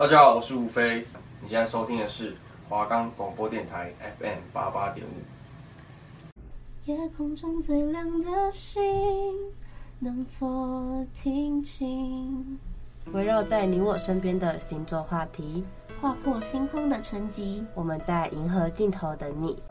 大家好，我是吴飞。你现在收听的是华冈广播电台 FM 八八点五。夜空中最亮的星，能否听清？围绕在你我身边的星座话题，划破星空的沉寂。我们在银河尽头等你。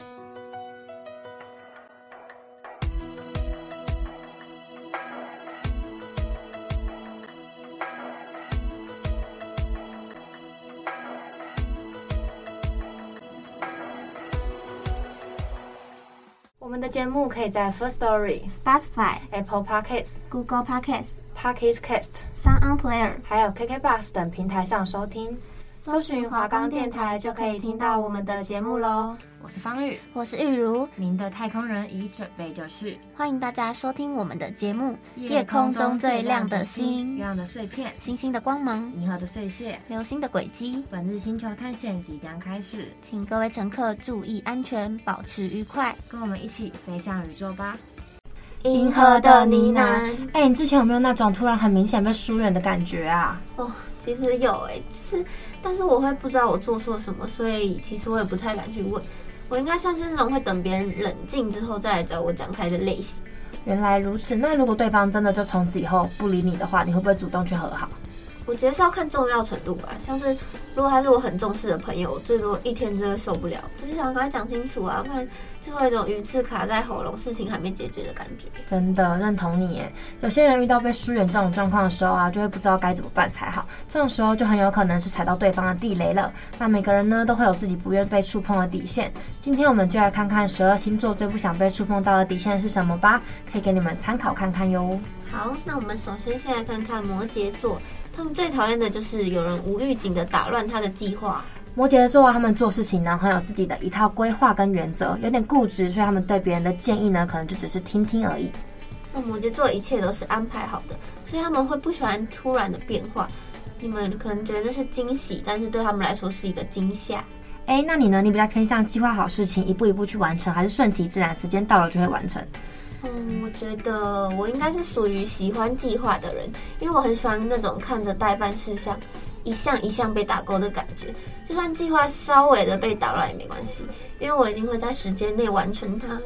节目可以在 First Story、Spotify、Apple Podcasts、Google Podcasts、Pocket Cast、Sound On Player，还有 KK Bus 等平台上收听。搜寻华冈电台就可以听到我们的节目喽。我是方玉，我是玉如，您的太空人已准备就绪。欢迎大家收听我们的节目《夜空中最亮的星》，月亮的碎片，星星的光芒，银河的碎屑，流星的轨迹。本日星球探险即将开始，请各位乘客注意安全，保持愉快，跟我们一起飞向宇宙吧。银河的呢喃。哎、欸，你之前有没有那种突然很明显被疏远的感觉啊？哦，其实有哎、欸，就是。但是我会不知道我做错什么，所以其实我也不太敢去问。我应该算是那种会等别人冷静之后再来找我讲开的类型。原来如此，那如果对方真的就从此以后不理你的话，你会不会主动去和好？我觉得是要看重要程度吧，像是如果他是我很重视的朋友，我最多一天就会受不了，就是想跟他讲清楚啊，不然就会有一种鱼刺卡在喉咙，事情还没解决的感觉。真的认同你耶，有些人遇到被疏远这种状况的时候啊，就会不知道该怎么办才好，这种时候就很有可能是踩到对方的地雷了。那每个人呢都会有自己不愿被触碰的底线，今天我们就来看看十二星座最不想被触碰到的底线是什么吧，可以给你们参考看看哟。好，那我们首先先来看看摩羯座。他们最讨厌的就是有人无预警的打乱他的计划。摩羯座啊，他们做事情呢，很有自己的一套规划跟原则，有点固执，所以他们对别人的建议呢，可能就只是听听而已。那摩羯座一切都是安排好的，所以他们会不喜欢突然的变化。你们可能觉得是惊喜，但是对他们来说是一个惊吓。哎，那你呢？你比较偏向计划好事情，一步一步去完成，还是顺其自然，时间到了就会完成？嗯，我觉得我应该是属于喜欢计划的人，因为我很喜欢那种看着待办事项一项一项被打勾的感觉，就算计划稍微的被打乱也没关系，因为我一定会在时间内完成它。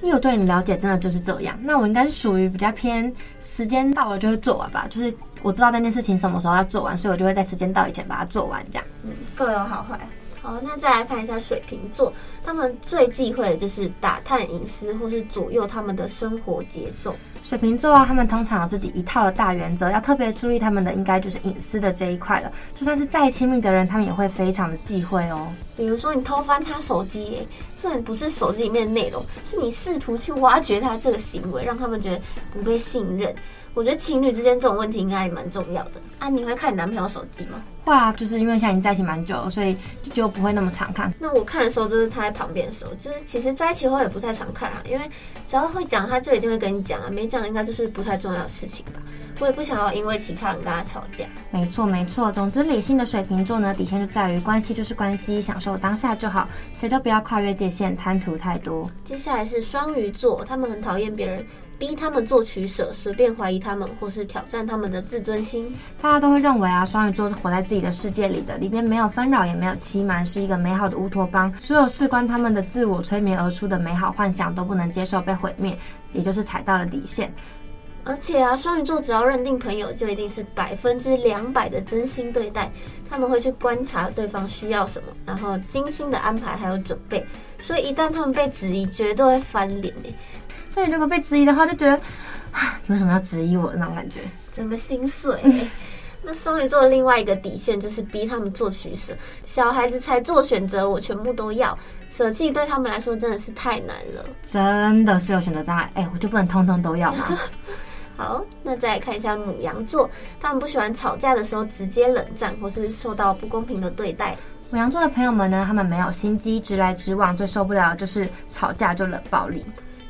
因为我对你了解真的就是这样，那我应该是属于比较偏时间到了就会做完吧，就是我知道那件事情什么时候要做完，所以我就会在时间到以前把它做完，这样。嗯，各有好坏。好，那再来看一下水瓶座，他们最忌讳的就是打探隐私或是左右他们的生活节奏。水瓶座啊，他们通常有自己一套的大原则，要特别注意他们的应该就是隐私的这一块了。就算是再亲密的人，他们也会非常的忌讳哦。比如说你偷翻他手机，哎，这不是手机里面的内容，是你试图去挖掘他这个行为，让他们觉得不被信任。我觉得情侣之间这种问题应该也蛮重要的啊！你会看你男朋友手机吗？会啊，就是因为像你在一起蛮久了，所以就不会那么常看。那我看的时候就是他在旁边的时候，就是其实在一起后也不太常看啊，因为只要会讲，他就一定会跟你讲啊，没讲应该就是不太重要的事情吧。我也不想要因为其他人跟他吵架。没错没错，总之理性的水瓶座呢，底线就在于关系就是关系，享受当下就好，谁都不要跨越界限，贪图太多。接下来是双鱼座，他们很讨厌别人逼他们做取舍，随便怀疑他们，或是挑战他们的自尊心。大家都会认为啊，双鱼座是活在自己的世界里的，里边没有纷扰，也没有欺瞒，是一个美好的乌托邦。所有事关他们的自我催眠而出的美好幻想，都不能接受被毁灭，也就是踩到了底线。而且啊，双鱼座只要认定朋友，就一定是百分之两百的真心对待。他们会去观察对方需要什么，然后精心的安排还有准备。所以一旦他们被质疑，绝对会翻脸诶。所以如果被质疑的话，就觉得啊，你为什么要质疑我那种感觉，整个心碎。那双鱼座的另外一个底线就是逼他们做取舍，小孩子才做选择，我全部都要，舍弃对他们来说真的是太难了，真的是有选择障碍。哎，我就不能通通都要吗？好，那再来看一下母羊座，他们不喜欢吵架的时候直接冷战，或是受到不公平的对待。母羊座的朋友们呢，他们没有心机，直来直往，最受不了的就是吵架就冷暴力。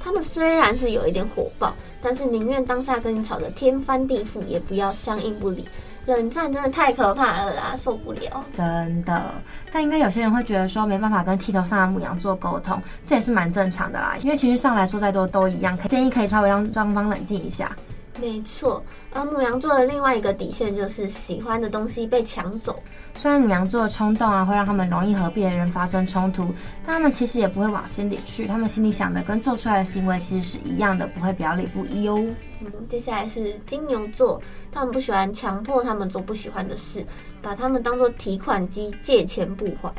他们虽然是有一点火爆，但是宁愿当下跟你吵得天翻地覆，也不要相应不理。冷战真的太可怕了啦，受不了。真的，但应该有些人会觉得说没办法跟气头上的母羊做沟通，这也是蛮正常的啦。因为情绪上来说再多都一样，建议可以稍微让双方冷静一下。没错，而母羊座的另外一个底线就是喜欢的东西被抢走。虽然母羊座的冲动啊会让他们容易和别人发生冲突，但他们其实也不会往心里去。他们心里想的跟做出来的行为其实是一样的，不会表里不一哦。嗯，接下来是金牛座，他们不喜欢强迫他们做不喜欢的事，把他们当做提款机，借钱不还。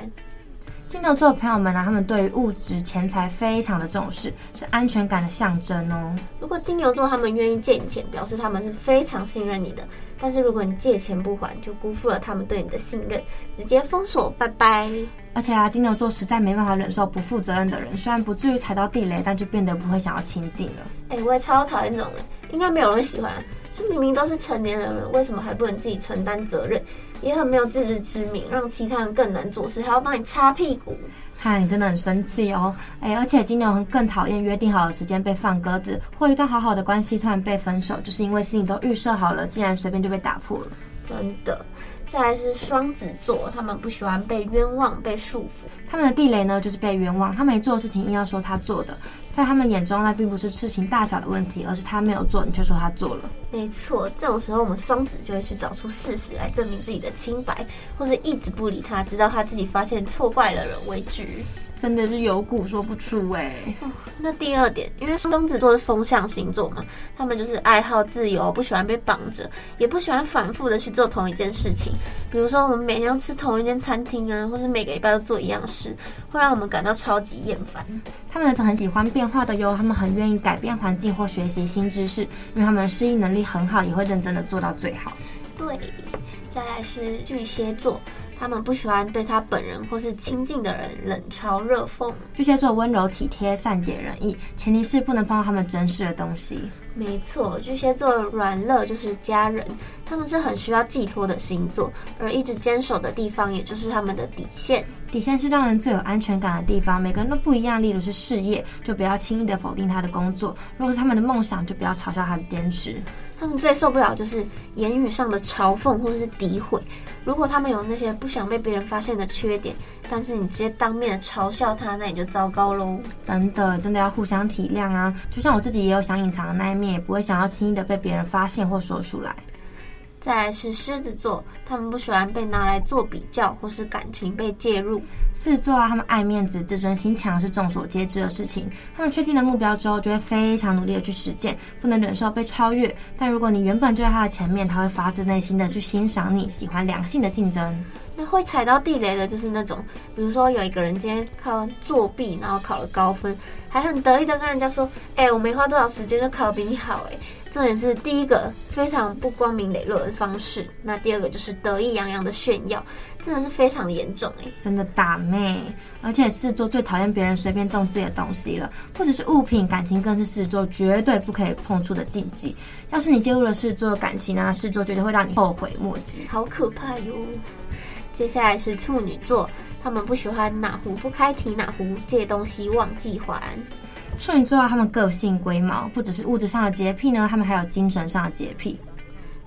金牛座的朋友们呢、啊，他们对于物质钱财非常的重视，是安全感的象征哦。如果金牛座他们愿意借你钱，表示他们是非常信任你的。但是如果你借钱不还，就辜负了他们对你的信任，直接封锁，拜拜。而且啊，金牛座实在没办法忍受不负责任的人，虽然不至于踩到地雷，但就变得不会想要亲近了。哎、欸，我也超讨厌这种人，应该没有人喜欢。就明明都是成年人了，为什么还不能自己承担责任？也很没有自知之明，让其他人更难做事，还要帮你擦屁股。看你真的很生气哦！哎，而且金牛更讨厌约定好的时间被放鸽子，或一段好好的关系突然被分手，就是因为心里都预设好了，竟然随便就被打破了。真的。再来是双子座，他们不喜欢被冤枉、被束缚。他们的地雷呢，就是被冤枉。他没做的事情硬要说他做的，在他们眼中，那并不是事情大小的问题，而是他没有做，你却说他做了。没错，这种时候我们双子就会去找出事实来证明自己的清白，或者一直不理他，直到他自己发现错怪了人为止。真的是有苦说不出哎、欸哦。那第二点，因为双子座是风象星座嘛，他们就是爱好自由，不喜欢被绑着，也不喜欢反复的去做同一件事情。比如说，我们每天都吃同一间餐厅啊，或是每个礼拜都做一样事，会让我们感到超级厌烦。他们很喜欢变化的哟，他们很愿意改变环境或学习新知识，因为他们适应能力很好，也会认真的做到最好。对，再来是巨蟹座。他们不喜欢对他本人或是亲近的人冷嘲热讽。巨蟹座温柔体贴、善解人意，前提是不能碰到他们珍视的东西。没错，巨蟹座软肋就是家人，他们是很需要寄托的星座，而一直坚守的地方，也就是他们的底线。底线是让人最有安全感的地方。每个人都不一样，例如是事业，就不要轻易的否定他的工作；如果是他们的梦想，就不要嘲笑他的坚持。他们最受不了就是言语上的嘲讽或是诋毁。如果他们有那些不想被别人发现的缺点，但是你直接当面的嘲笑他，那你就糟糕喽。真的，真的要互相体谅啊！就像我自己也有想隐藏的那一面，也不会想要轻易的被别人发现或说出来。再来是狮子座，他们不喜欢被拿来做比较，或是感情被介入。狮子座啊，他们爱面子、自尊心强是众所皆知的事情。他们确定了目标之后，就会非常努力的去实践，不能忍受被超越。但如果你原本就在他的前面，他会发自内心的去欣赏你，喜欢良性的竞争。那会踩到地雷的，就是那种，比如说有一个人今天靠作弊，然后考了高分，还很得意的跟人家说：“哎、欸，我没花多少时间就考比你好。”哎。重点是第一个非常不光明磊落的方式，那第二个就是得意洋洋的炫耀，真的是非常的严重哎，真的打妹。而且狮子座最讨厌别人随便动自己的东西了，或者是物品，感情更是狮子座绝对不可以碰触的禁忌。要是你介入了狮子座的感情啊，狮子座绝对会让你后悔莫及，好可怕哟。接下来是处女座，他们不喜欢哪壶不开提哪壶，借东西忘记还。处女座，他们个性龟毛，不只是物质上的洁癖呢，他们还有精神上的洁癖。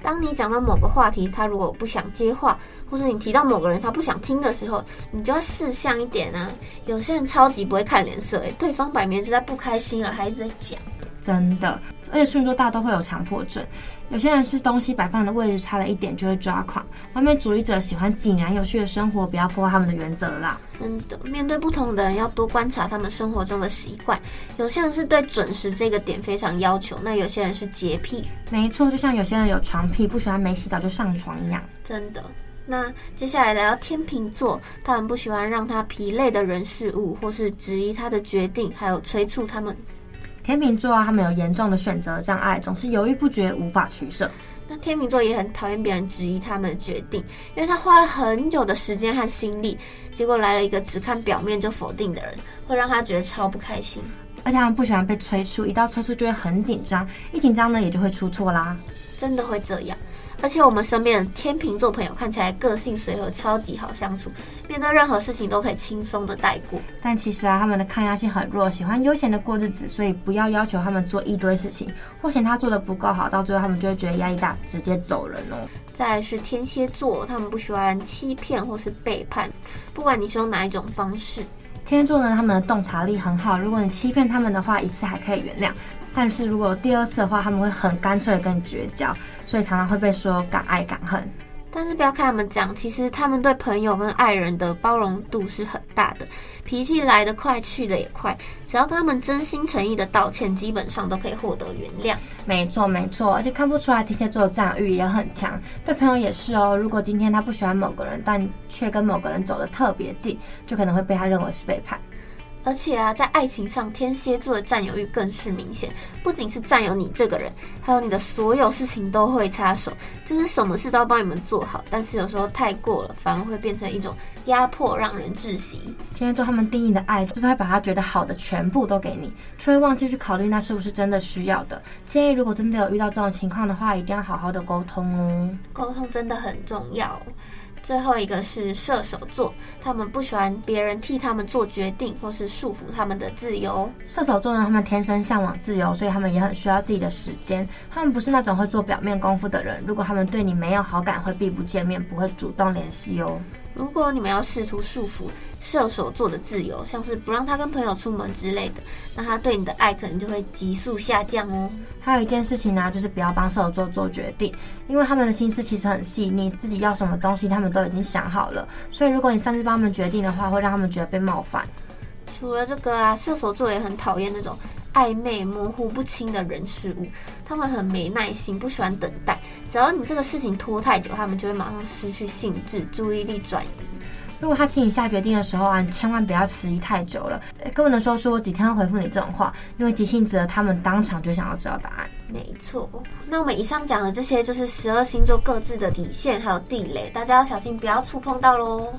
当你讲到某个话题，他如果不想接话，或是你提到某个人他不想听的时候，你就要识相一点啊。有些人超级不会看脸色，诶，对方摆明就在不开心了，还一直在讲。真的，而且处女座大都会有强迫症。有些人是东西摆放的位置差了一点就会抓狂。完美主义者喜欢井然有序的生活，不要破坏他们的原则啦。真的，面对不同的人要多观察他们生活中的习惯。有些人是对准时这个点非常要求，那有些人是洁癖。没错，就像有些人有床癖，不喜欢没洗澡就上床一样。真的。那接下来来到天秤座，他们不喜欢让他疲累的人事物，或是质疑他的决定，还有催促他们。天秤座啊，他们有严重的选择障碍，总是犹豫不决，无法取舍。那天秤座也很讨厌别人质疑他们的决定，因为他花了很久的时间和心力，结果来了一个只看表面就否定的人，会让他觉得超不开心。而且他们不喜欢被催促，一到催促就会很紧张，一紧张呢也就会出错啦。真的会这样。而且我们身边的天秤座朋友看起来个性随和，超级好相处，面对任何事情都可以轻松的带过。但其实啊，他们的抗压性很弱，喜欢悠闲的过日子，所以不要要求他们做一堆事情，或嫌他做的不够好，到最后他们就会觉得压力大，直接走人哦。再来是天蝎座，他们不喜欢欺骗或是背叛，不管你是用哪一种方式。天蝎座呢，他们的洞察力很好，如果你欺骗他们的话，一次还可以原谅。但是如果第二次的话，他们会很干脆的跟你绝交，所以常常会被说敢爱敢恨。但是不要看他们讲，其实他们对朋友跟爱人的包容度是很大的，脾气来得快，去得也快。只要跟他们真心诚意的道歉，基本上都可以获得原谅。没错没错，而且看不出来天蝎座的占有欲也很强，对朋友也是哦。如果今天他不喜欢某个人，但却跟某个人走得特别近，就可能会被他认为是背叛。而且啊，在爱情上，天蝎座的占有欲更是明显。不仅是占有你这个人，还有你的所有事情都会插手，就是什么事都要帮你们做好。但是有时候太过了，反而会变成一种压迫，让人窒息。天蝎座他们定义的爱，就是会把他觉得好的全部都给你，却会忘记去考虑那是不是真的需要的。建议如果真的有遇到这种情况的话，一定要好好的沟通哦。沟通真的很重要。最后一个是射手座，他们不喜欢别人替他们做决定，或是束缚他们的自由。射手座呢，他们天生向往自由，所以他们也很需要自己的时间。他们不是那种会做表面功夫的人。如果他们对你没有好感，会避不见面，不会主动联系哦。如果你们要试图束缚射手座的自由，像是不让他跟朋友出门之类的，那他对你的爱可能就会急速下降哦。还有一件事情呢、啊，就是不要帮射手座做决定，因为他们的心思其实很细腻，自己要什么东西他们都已经想好了。所以如果你擅自帮他们决定的话，会让他们觉得被冒犯。除了这个啊，射手座也很讨厌那种暧昧模糊不清的人事物，他们很没耐心，不喜欢等待。只要你这个事情拖太久，他们就会马上失去兴致，注意力转移。如果他请你下决定的时候啊，你千万不要迟疑太久了，更不能说说我几天要回复你这种话，因为急性子的他们当场就想要知道答案。没错，那我们以上讲的这些就是十二星座各自的底线还有地雷，大家要小心不要触碰到喽。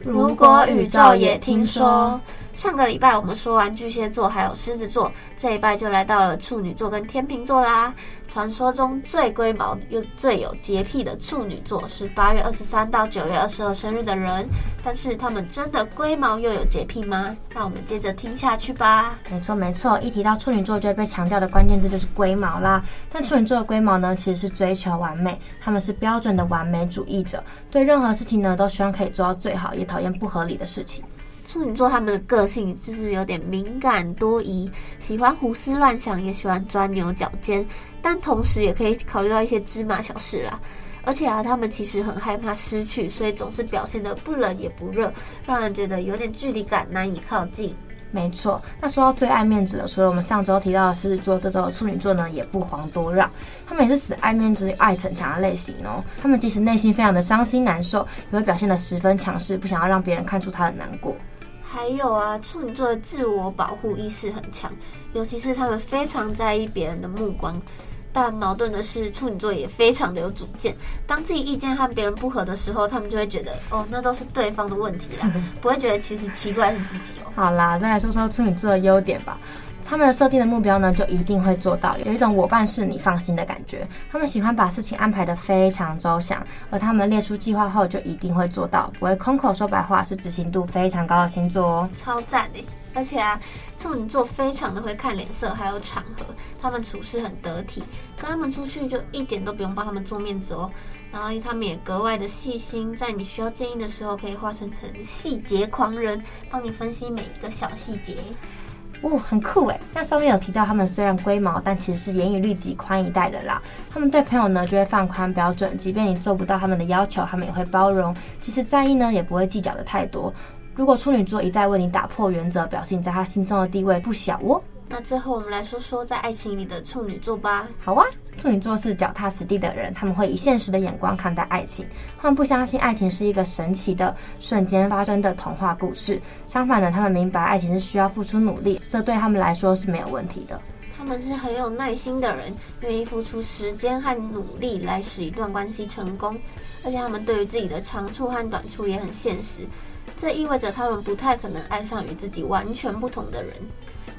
如果宇宙也听说。上个礼拜我们说完巨蟹座还有狮子座，这一拜就来到了处女座跟天秤座啦。传说中最龟毛又最有洁癖的处女座是八月二十三到九月二十二生日的人，但是他们真的龟毛又有洁癖吗？让我们接着听下去吧。没错没错，一提到处女座就会被强调的关键字就是龟毛啦。但处女座的龟毛呢，其实是追求完美，他们是标准的完美主义者，对任何事情呢都希望可以做到最好，也讨厌不合理的事情。处女座他们的个性就是有点敏感多疑，喜欢胡思乱想，也喜欢钻牛角尖，但同时也可以考虑到一些芝麻小事啦。而且啊，他们其实很害怕失去，所以总是表现得不冷也不热，让人觉得有点距离感，难以靠近。没错，那说到最爱面子的，除了我们上周提到的狮子座，这周的处女座呢也不遑多让。他们也是死爱面子、爱逞强的类型哦。他们即使内心非常的伤心难受，也会表现得十分强势，不想要让别人看出他的难过。还有啊，处女座的自我保护意识很强，尤其是他们非常在意别人的目光。但矛盾的是，处女座也非常的有主见。当自己意见和别人不合的时候，他们就会觉得，哦，那都是对方的问题啦，不会觉得其实奇怪是自己哦。好啦，再来说说处女座的优点吧。他们的设定的目标呢，就一定会做到，有一种我办事你放心的感觉。他们喜欢把事情安排得非常周详，而他们列出计划后就一定会做到，不会空口说白话，是执行度非常高的星座哦。超赞诶！而且啊，处女座非常的会看脸色，还有场合，他们处事很得体，跟他们出去就一点都不用帮他们做面子哦。然后他们也格外的细心，在你需要建议的时候，可以化身成细节狂人，帮你分析每一个小细节。哦，很酷诶。那上面有提到，他们虽然龟毛，但其实是严以律己、宽以待人啦。他们对朋友呢，就会放宽标准，即便你做不到他们的要求，他们也会包容。其实在意呢，也不会计较的太多。如果处女座一再为你打破原则，表示你在他心中的地位不小哦。那最后我们来说说在爱情里的处女座吧。好啊，处女座是脚踏实地的人，他们会以现实的眼光看待爱情，他们不相信爱情是一个神奇的瞬间发生的童话故事。相反的，他们明白爱情是需要付出努力，这对他们来说是没有问题的。他们是很有耐心的人，愿意付出时间和努力来使一段关系成功，而且他们对于自己的长处和短处也很现实。这意味着他们不太可能爱上与自己完全不同的人。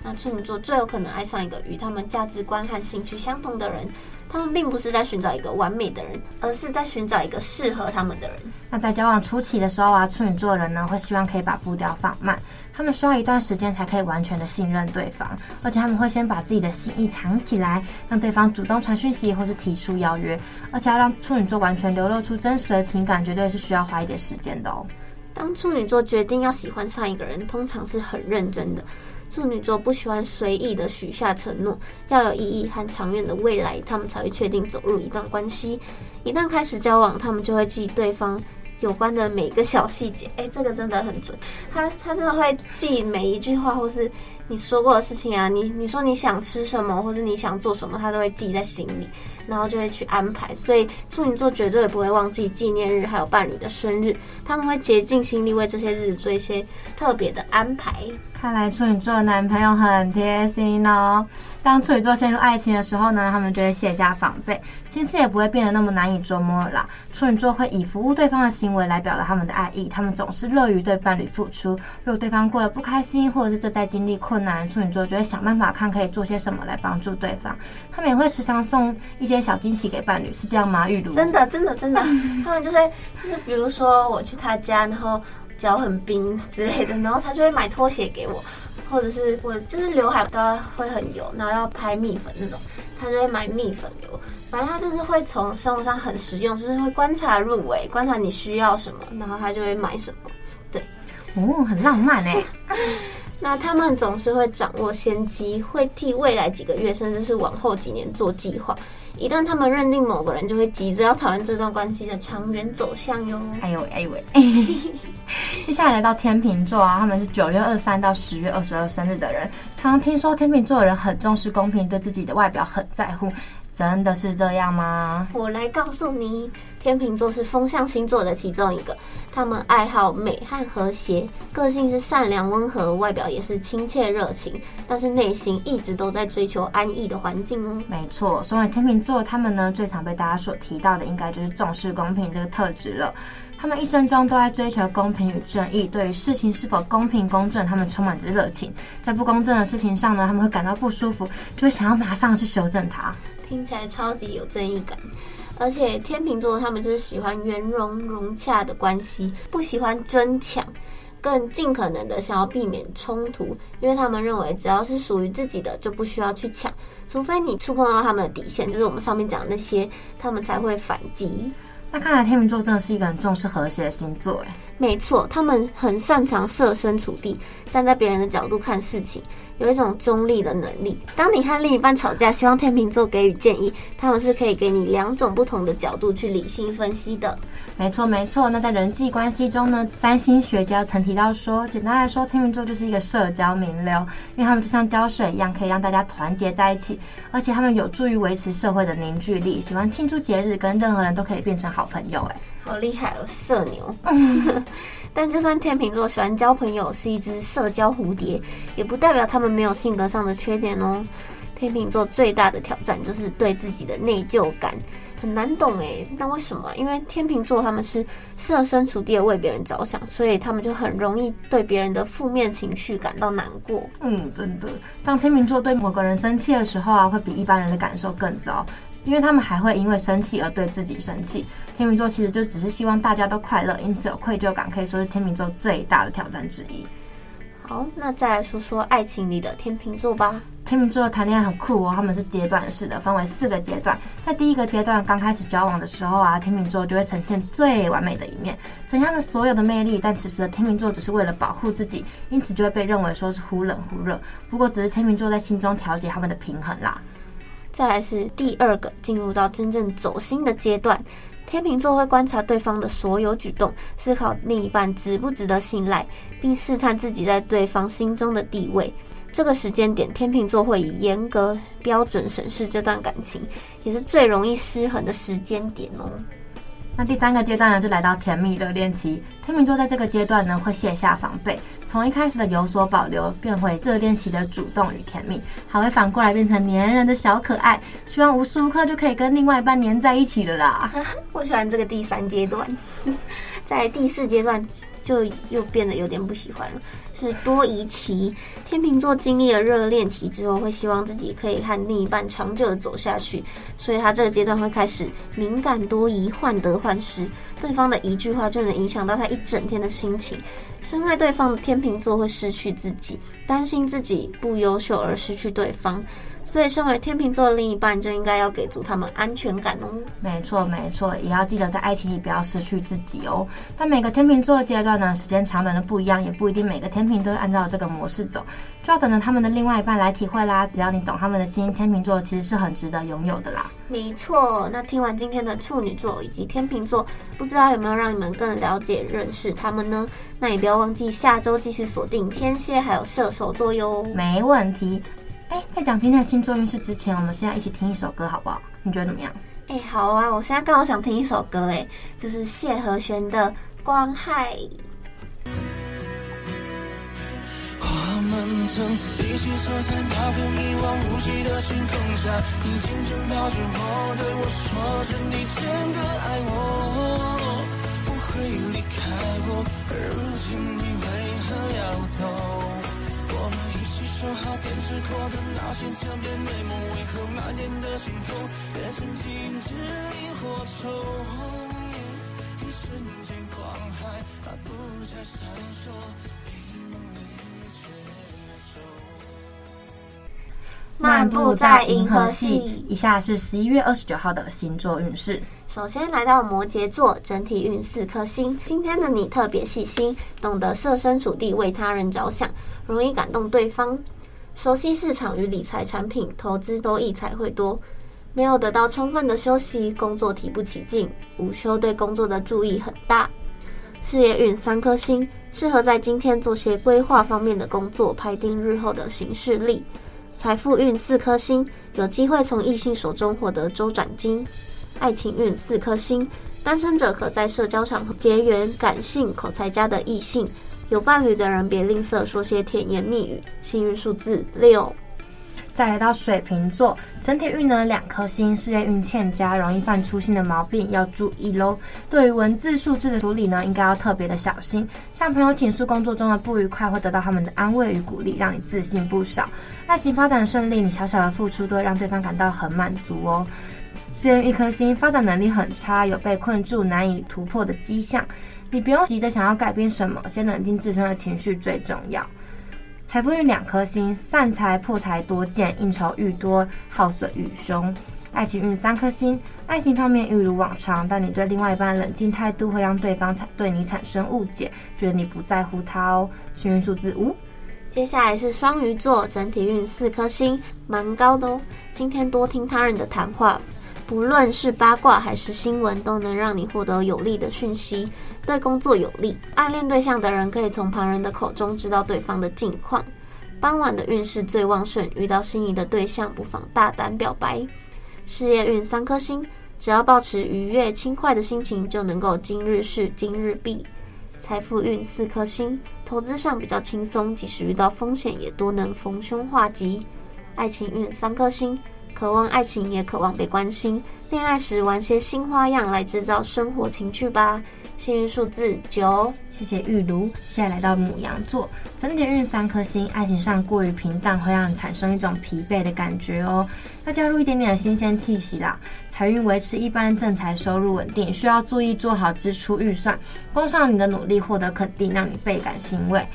那处女座最有可能爱上一个与他们价值观和兴趣相同的人，他们并不是在寻找一个完美的人，而是在寻找一个适合他们的人。那在交往初期的时候啊，处女座的人呢会希望可以把步调放慢，他们需要一段时间才可以完全的信任对方，而且他们会先把自己的心意藏起来，让对方主动传讯息或是提出邀约，而且要让处女座完全流露出真实的情感，绝对是需要花一点时间的哦。当处女座决定要喜欢上一个人，通常是很认真的。处女座不喜欢随意的许下承诺，要有意义和长远的未来，他们才会确定走入一段关系。一旦开始交往，他们就会记对方有关的每个小细节。哎，这个真的很准，他他真的会记每一句话，或是你说过的事情啊，你你说你想吃什么，或是你想做什么，他都会记在心里。然后就会去安排，所以处女座绝对不会忘记纪念日，还有伴侣的生日，他们会竭尽心力为这些日子做一些特别的安排。看来处女座的男朋友很贴心哦。当处女座陷入爱情的时候呢，他们就会卸下防备，心思也不会变得那么难以捉摸了啦。处女座会以服务对方的行为来表达他们的爱意，他们总是乐于对伴侣付出。如果对方过得不开心，或者是正在经历困难，处女座就会想办法看可以做些什么来帮助对方。他们也会时常送一些小惊喜给伴侣，是这样吗？玉茹，真的，真的，真的，他们就会就是比如说我去他家，然后。脚很冰之类的，然后他就会买拖鞋给我，或者是我就是刘海都会很油，然后要拍蜜粉那种，他就会买蜜粉给我。反正他就是会从生活上很实用，就是会观察入微，观察你需要什么，然后他就会买什么。对，哦，很浪漫哎。那他们总是会掌握先机，会替未来几个月甚至是往后几年做计划。一旦他们认定某个人，就会急着要讨论这段关系的长远走向哟。哎呦哎呦！接下来来到天秤座啊，他们是九月二三到十月二十二生日的人。常常听说天秤座的人很重视公平，对自己的外表很在乎。真的是这样吗？我来告诉你，天秤座是风象星座的其中一个，他们爱好美和和谐，个性是善良温和，外表也是亲切热情，但是内心一直都在追求安逸的环境哦。没错，身为天秤座，他们呢最常被大家所提到的，应该就是重视公平这个特质了。他们一生中都在追求公平与正义，对于事情是否公平公正，他们充满着热情。在不公正的事情上呢，他们会感到不舒服，就会想要马上去修正它。听起来超级有正义感，而且天秤座他们就是喜欢圆融融洽的关系，不喜欢争抢，更尽可能的想要避免冲突，因为他们认为只要是属于自己的就不需要去抢，除非你触碰到他们的底线，就是我们上面讲的那些，他们才会反击。那看来天秤座真的是一个很重视和谐的星座，哎，没错，他们很擅长设身处地，站在别人的角度看事情。有一种中立的能力。当你和另一半吵架，希望天秤座给予建议，他们是可以给你两种不同的角度去理性分析的。没错，没错。那在人际关系中呢，占星学家曾提到说，简单来说，天秤座就是一个社交名流，因为他们就像胶水一样，可以让大家团结在一起，而且他们有助于维持社会的凝聚力，喜欢庆祝节日，跟任何人都可以变成好朋友。哎，好厉害哦，社牛。但就算天秤座喜欢交朋友，是一只社交蝴蝶，也不代表他们没有性格上的缺点哦。天秤座最大的挑战就是对自己的内疚感，很难懂诶。那为什么？因为天秤座他们是设身处地的为别人着想，所以他们就很容易对别人的负面情绪感到难过。嗯，真的。当天秤座对某个人生气的时候啊，会比一般人的感受更糟。因为他们还会因为生气而对自己生气。天秤座其实就只是希望大家都快乐，因此有愧疚感，可以说是天秤座最大的挑战之一。好，那再来说说爱情里的天秤座吧。天秤座谈恋爱很酷哦，他们是阶段式的，分为四个阶段。在第一个阶段刚开始交往的时候啊，天秤座就会呈现最完美的一面，呈现他们所有的魅力。但此时的天秤座只是为了保护自己，因此就会被认为说是忽冷忽热。不过只是天秤座在心中调节他们的平衡啦。再来是第二个进入到真正走心的阶段，天秤座会观察对方的所有举动，思考另一半值不值得信赖，并试探自己在对方心中的地位。这个时间点，天秤座会以严格标准审视这段感情，也是最容易失衡的时间点哦。那第三个阶段呢，就来到甜蜜热恋期。天秤座在这个阶段呢，会卸下防备，从一开始的有所保留，变回热恋期的主动与甜蜜，还会反过来变成黏人的小可爱，希望无时无刻就可以跟另外一半黏在一起的啦。我喜欢这个第三阶段，在第四阶段。就又变得有点不喜欢了，是多疑期。天秤座经历了热恋期之后，会希望自己可以和另一半长久的走下去，所以他这个阶段会开始敏感多疑、患得患失，对方的一句话就能影响到他一整天的心情。深爱对方的天秤座会失去自己，担心自己不优秀而失去对方。所以身为天秤座的另一半就应该要给足他们安全感哦。没错没错，也要记得在爱情里不要失去自己哦。但每个天秤座的阶段呢，时间长短的不一样，也不一定每个天秤都会按照这个模式走，就要等着他们的另外一半来体会啦。只要你懂他们的心，天秤座其实是很值得拥有的啦。没错，那听完今天的处女座以及天秤座，不知道有没有让你们更了解认识他们呢？那也不要忘记下周继续锁定天蝎还有射手座哟。没问题。哎，在讲今天的星座运势之前，我们现在一起听一首歌好不好？你觉得怎么样？哎，好啊！我现在刚好想听一首歌，哎，就是谢和弦的《光害》。我们曾一起坐在那片一望无际的星空下，你紧紧抱着我，对我说着你真的爱我，不会离开我，而如今你为何要走？说好编织过的那些特别美梦，为何满天的星空变成静止萤火虫？一瞬间光害它不再闪烁。漫步在银河系，以下是十一月二十九号的星座运势。首先来到摩羯座，整体运四颗星。今天的你特别细心，懂得设身处地为他人着想。容易感动对方，熟悉市场与理财产品，投资都益才会多。没有得到充分的休息，工作提不起劲，午休对工作的注意很大。事业运三颗星，适合在今天做些规划方面的工作，排定日后的行事历。财富运四颗星，有机会从异性手中获得周转金。爱情运四颗星，单身者可在社交场合结缘感性、口才佳的异性。有伴侣的人别吝啬说些甜言蜜语。幸运数字六。再来到水瓶座，整体运呢两颗星，事业运欠佳，容易犯粗心的毛病，要注意喽。对于文字数字的处理呢，应该要特别的小心。向朋友倾诉工作中的不愉快，会得到他们的安慰与鼓励，让你自信不少。爱情发展顺利，你小小的付出都会让对方感到很满足哦。事业一颗星，发展能力很差，有被困住难以突破的迹象。你不用急着想要改变什么，先冷静自身的情绪最重要。财富运两颗星，散财破财多见，应酬愈多，耗损愈凶。爱情运三颗星，爱情方面一如往常，但你对另外一半冷静态度会让对方产对你产生误解，觉得你不在乎他哦。幸运数字五。接下来是双鱼座，整体运四颗星，蛮高的哦。今天多听他人的谈话。不论是八卦还是新闻，都能让你获得有利的讯息，对工作有利。暗恋对象的人可以从旁人的口中知道对方的近况。傍晚的运势最旺盛，遇到心仪的对象，不妨大胆表白。事业运三颗星，只要保持愉悦轻快的心情，就能够今日事今日毕。财富运四颗星，投资上比较轻松，即使遇到风险，也多能逢凶化吉。爱情运三颗星。渴望爱情，也渴望被关心。恋爱时玩些新花样来制造生活情趣吧。幸运数字九，谢谢玉茹。现在来到牡羊座，整体运三颗星，爱情上过于平淡，会让你产生一种疲惫的感觉哦。要加入一点点的新鲜气息啦。财运维持一般，正财收入稳定，需要注意做好支出预算。工上你的努力获得肯定，让你倍感欣慰。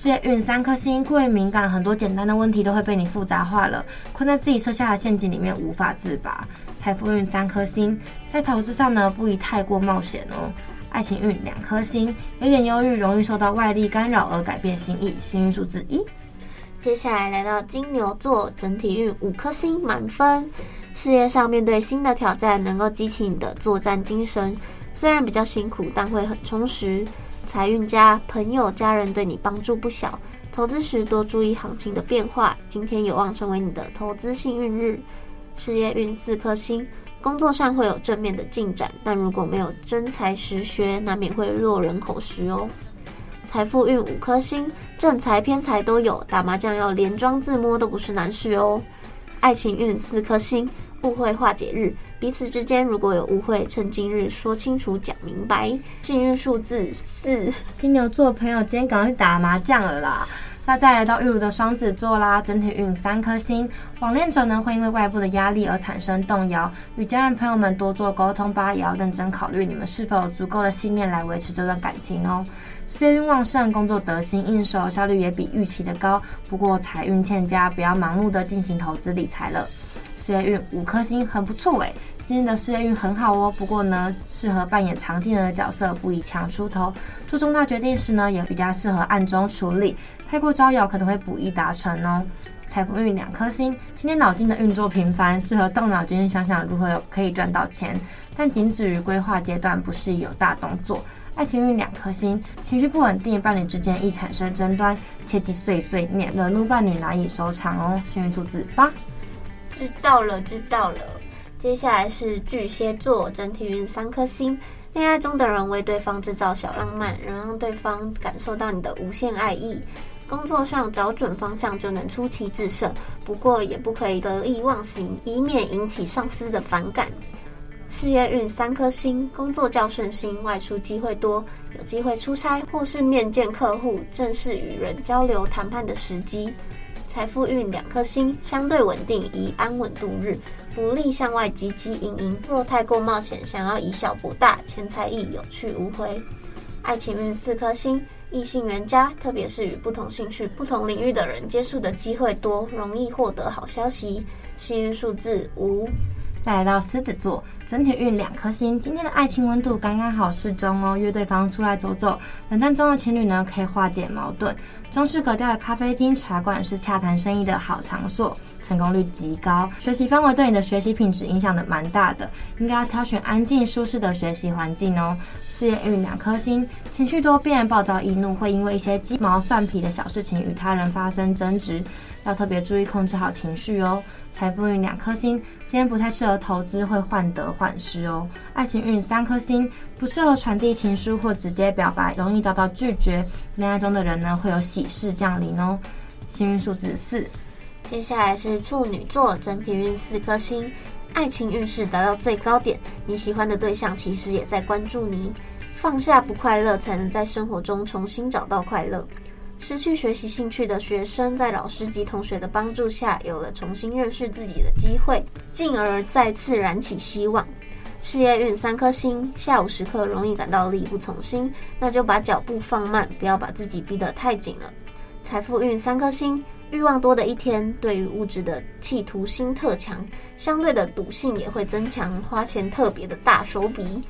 事业运三颗星，过于敏感，很多简单的问题都会被你复杂化了，困在自己设下的陷阱里面无法自拔。财富运三颗星，在投资上呢，不宜太过冒险哦。爱情运两颗星，有点忧郁，容易受到外力干扰而改变心意。幸运数字一。接下来来到金牛座，整体运五颗星，满分。事业上面对新的挑战，能够激起你的作战精神，虽然比较辛苦，但会很充实。财运佳，朋友、家人对你帮助不小。投资时多注意行情的变化，今天有望成为你的投资幸运日。事业运四颗星，工作上会有正面的进展，但如果没有真才实学，难免会落人口实哦。财富运五颗星，正财偏财都有，打麻将要连庄自摸都不是难事哦。爱情运四颗星，误会化解日。彼此之间如果有误会，趁今日说清楚、讲明白。幸运数字四，金牛座朋友今天赶快去打麻将了啦！那再来到玉炉的双子座啦，整体运三颗星。网恋者呢会因为外部的压力而产生动摇，与家人朋友们多做沟通吧，也要认真考虑你们是否有足够的信念来维持这段感情哦。事业运旺盛，工作得心应手，效率也比预期的高。不过财运欠佳，不要盲目的进行投资理财了。事业运五颗星，很不错哎。今天的事业运很好哦，不过呢，适合扮演藏进人的角色，不以强出头。做重大决定时呢，也比较适合暗中处理。太过招摇可能会不易达成哦。财富运两颗星，今天脑筋的运作频繁，适合动脑筋想想如何可以赚到钱，但仅止于规划阶段，不适宜有大动作。爱情运两颗星，情绪不稳定，伴侣之间易产生争端，切忌碎碎念，惹怒伴侣难以收场哦。幸运数字八。知道了，知道了。接下来是巨蟹座，整体运三颗星。恋爱中的人为对方制造小浪漫，能让对方感受到你的无限爱意。工作上找准方向就能出奇制胜，不过也不可以得意忘形，以免引起上司的反感。事业运三颗星，工作较顺心，外出机会多，有机会出差或是面见客户，正是与人交流谈判的时机。财富运两颗星，相对稳定，宜安稳度日，不利向外汲汲营营。若太过冒险，想要以小博大，钱财亦有去无回。爱情运四颗星，异性缘佳，特别是与不同兴趣、不同领域的人接触的机会多，容易获得好消息。幸运数字五。再来到狮子座，整体运两颗星。今天的爱情温度刚刚好适中哦，约对方出来走走。冷战中的情侣呢，可以化解矛盾。中式格调的咖啡厅、茶馆是洽谈生意的好场所，成功率极高。学习氛围对你的学习品质影响的蛮大的，应该要挑选安静舒适的学习环境哦。事业运两颗星，情绪多变、暴躁易怒，会因为一些鸡毛蒜皮的小事情与他人发生争执，要特别注意控制好情绪哦。财富运两颗星，今天不太适合投资，会患得患失哦。爱情运三颗星，不适合传递情书或直接表白，容易遭到拒绝。恋爱中的人呢，会有喜事降临哦。幸运数字四。接下来是处女座，整体运四颗星，爱情运势达到最高点，你喜欢的对象其实也在关注你。放下不快乐，才能在生活中重新找到快乐。失去学习兴趣的学生，在老师及同学的帮助下，有了重新认识自己的机会，进而再次燃起希望。事业运三颗星，下午时刻容易感到力不从心，那就把脚步放慢，不要把自己逼得太紧了。财富运三颗星，欲望多的一天，对于物质的企图心特强，相对的赌性也会增强，花钱特别的大手笔。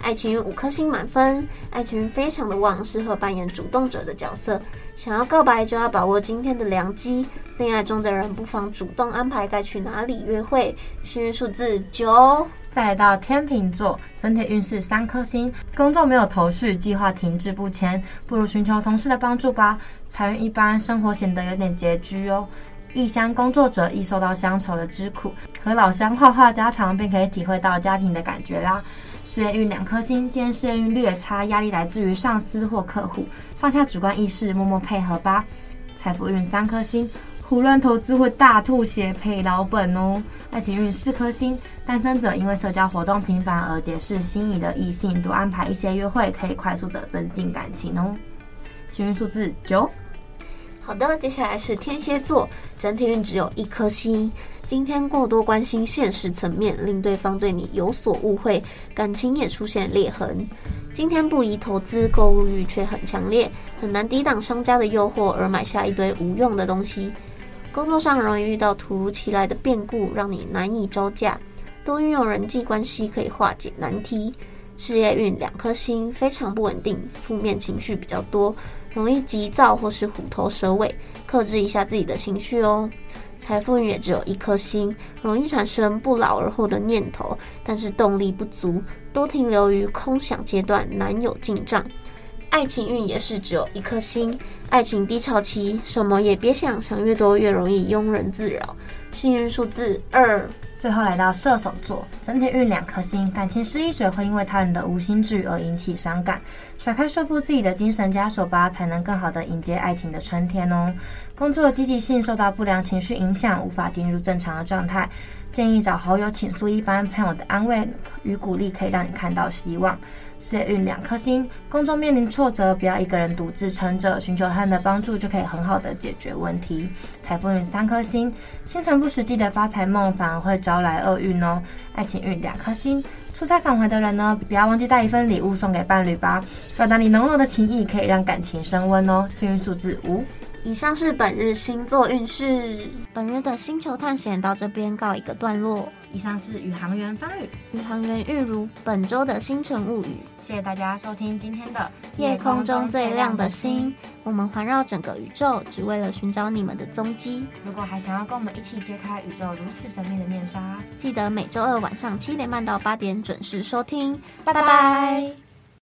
爱情运五颗星满分，爱情运非常的旺，适合扮演主动者的角色。想要告白就要把握今天的良机，恋爱中的人不妨主动安排该去哪里约会。幸运数字九。再来到天秤座，整体运势三颗星，工作没有头绪，计划停滞不前，不如寻求同事的帮助吧。财运一般，生活显得有点拮据哦。异乡工作者易受到乡愁的之苦，和老乡话话家常，便可以体会到家庭的感觉啦。事业运两颗星，今天事业运略差，压力来自于上司或客户，放下主观意识，默默配合吧。财富运三颗星，胡乱投资会大吐血，赔老本哦。爱情运四颗星，单身者因为社交活动频繁而结识心仪的异性，多安排一些约会，可以快速的增进感情哦。幸运数字九。好的，接下来是天蝎座，整体运只有一颗星。今天过多关心现实层面，令对方对你有所误会，感情也出现裂痕。今天不宜投资，购物欲却很强烈，很难抵挡商家的诱惑而买下一堆无用的东西。工作上容易遇到突如其来的变故，让你难以招架。多运用人际关系可以化解难题。事业运两颗星，非常不稳定，负面情绪比较多。容易急躁或是虎头蛇尾，克制一下自己的情绪哦。财富运也只有一颗星，容易产生不劳而获的念头，但是动力不足，多停留于空想阶段，难有进账。爱情运也是只有一颗星，爱情低潮期，什么也别想，想越多越容易庸人自扰。幸运数字二。最后来到射手座，整体运两颗星，感情失意者会因为他人的无心之语而引起伤感，甩开束缚自己的精神枷锁吧，才能更好的迎接爱情的春天哦。工作积极性受到不良情绪影响，无法进入正常的状态，建议找好友倾诉一番，朋友的安慰与鼓励可以让你看到希望。事业运两颗星，工作面临挫折，不要一个人独自撑着，寻求他人的帮助就可以很好的解决问题。财富运三颗星，心存不实际的发财梦反而会招来厄运哦。爱情运两颗星，出差返回的人呢，不要忘记带一份礼物送给伴侣吧，表达你浓浓的情意，可以让感情升温哦。幸运数字五。以上是本日星座运势，本日的星球探险到这边告一个段落。以上是宇航员方宇，宇航员玉如本周的星辰物语。谢谢大家收听今天的夜空中最亮的星。我们环绕整个宇宙，只为了寻找你们的踪迹。如果还想要跟我们一起揭开宇宙如此神秘的面纱，记得每周二晚上七点半到八点准时收听。拜拜。